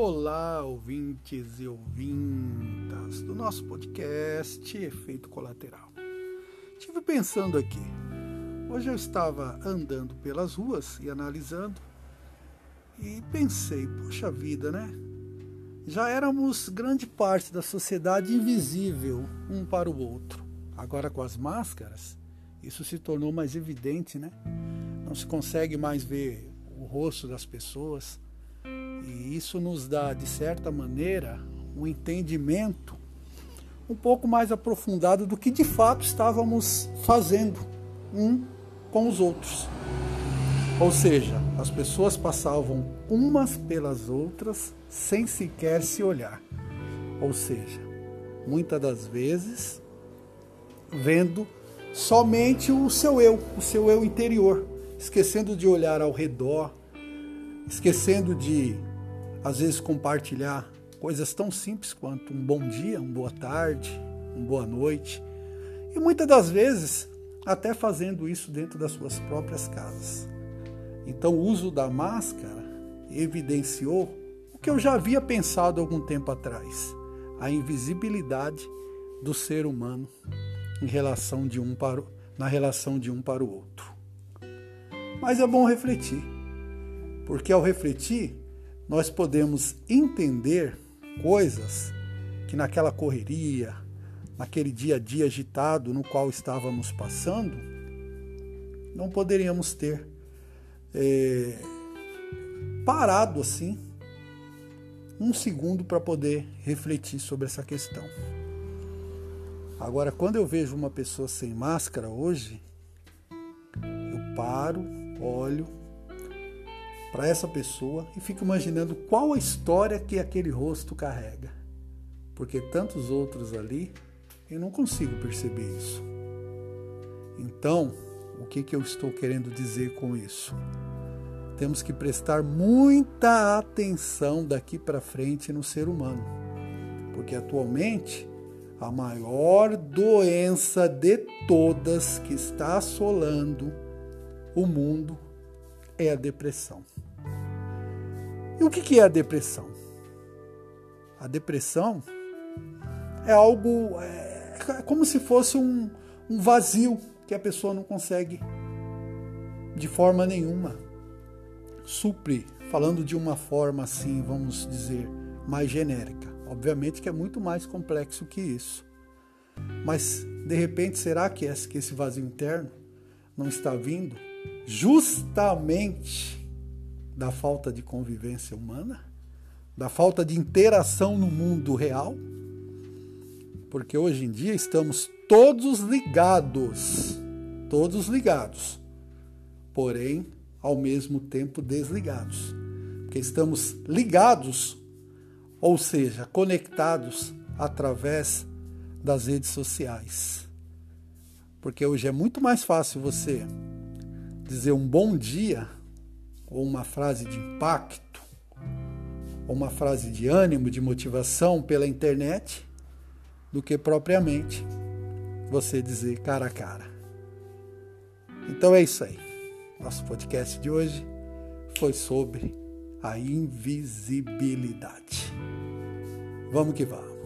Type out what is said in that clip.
Olá, ouvintes e ouvintas do nosso podcast Efeito Colateral. Estive pensando aqui. Hoje eu estava andando pelas ruas e analisando e pensei, poxa vida, né? Já éramos grande parte da sociedade invisível um para o outro. Agora com as máscaras, isso se tornou mais evidente, né? Não se consegue mais ver o rosto das pessoas isso nos dá, de certa maneira, um entendimento um pouco mais aprofundado do que de fato estávamos fazendo um com os outros. Ou seja, as pessoas passavam umas pelas outras sem sequer se olhar. Ou seja, muitas das vezes vendo somente o seu eu, o seu eu interior, esquecendo de olhar ao redor, esquecendo de às vezes compartilhar coisas tão simples quanto um bom dia, uma boa tarde, uma boa noite. E muitas das vezes até fazendo isso dentro das suas próprias casas. Então o uso da máscara evidenciou o que eu já havia pensado algum tempo atrás, a invisibilidade do ser humano em relação de um para na relação de um para o outro. Mas é bom refletir, porque ao refletir nós podemos entender coisas que naquela correria, naquele dia a dia agitado no qual estávamos passando, não poderíamos ter é, parado assim um segundo para poder refletir sobre essa questão. Agora, quando eu vejo uma pessoa sem máscara hoje, eu paro, olho, para essa pessoa e fico imaginando qual a história que aquele rosto carrega. Porque tantos outros ali, eu não consigo perceber isso. Então, o que, que eu estou querendo dizer com isso? Temos que prestar muita atenção daqui para frente no ser humano. Porque atualmente, a maior doença de todas que está assolando o mundo é a depressão. E o que é a depressão? A depressão é algo é, é como se fosse um, um vazio que a pessoa não consegue de forma nenhuma suprir, falando de uma forma assim, vamos dizer, mais genérica. Obviamente que é muito mais complexo que isso. Mas de repente, será que esse vazio interno não está vindo justamente da falta de convivência humana, da falta de interação no mundo real, porque hoje em dia estamos todos ligados, todos ligados, porém ao mesmo tempo desligados, porque estamos ligados, ou seja, conectados através das redes sociais. Porque hoje é muito mais fácil você dizer um bom dia, ou uma frase de impacto, ou uma frase de ânimo, de motivação pela internet, do que propriamente você dizer cara a cara. Então é isso aí. Nosso podcast de hoje foi sobre a invisibilidade. Vamos que vamos.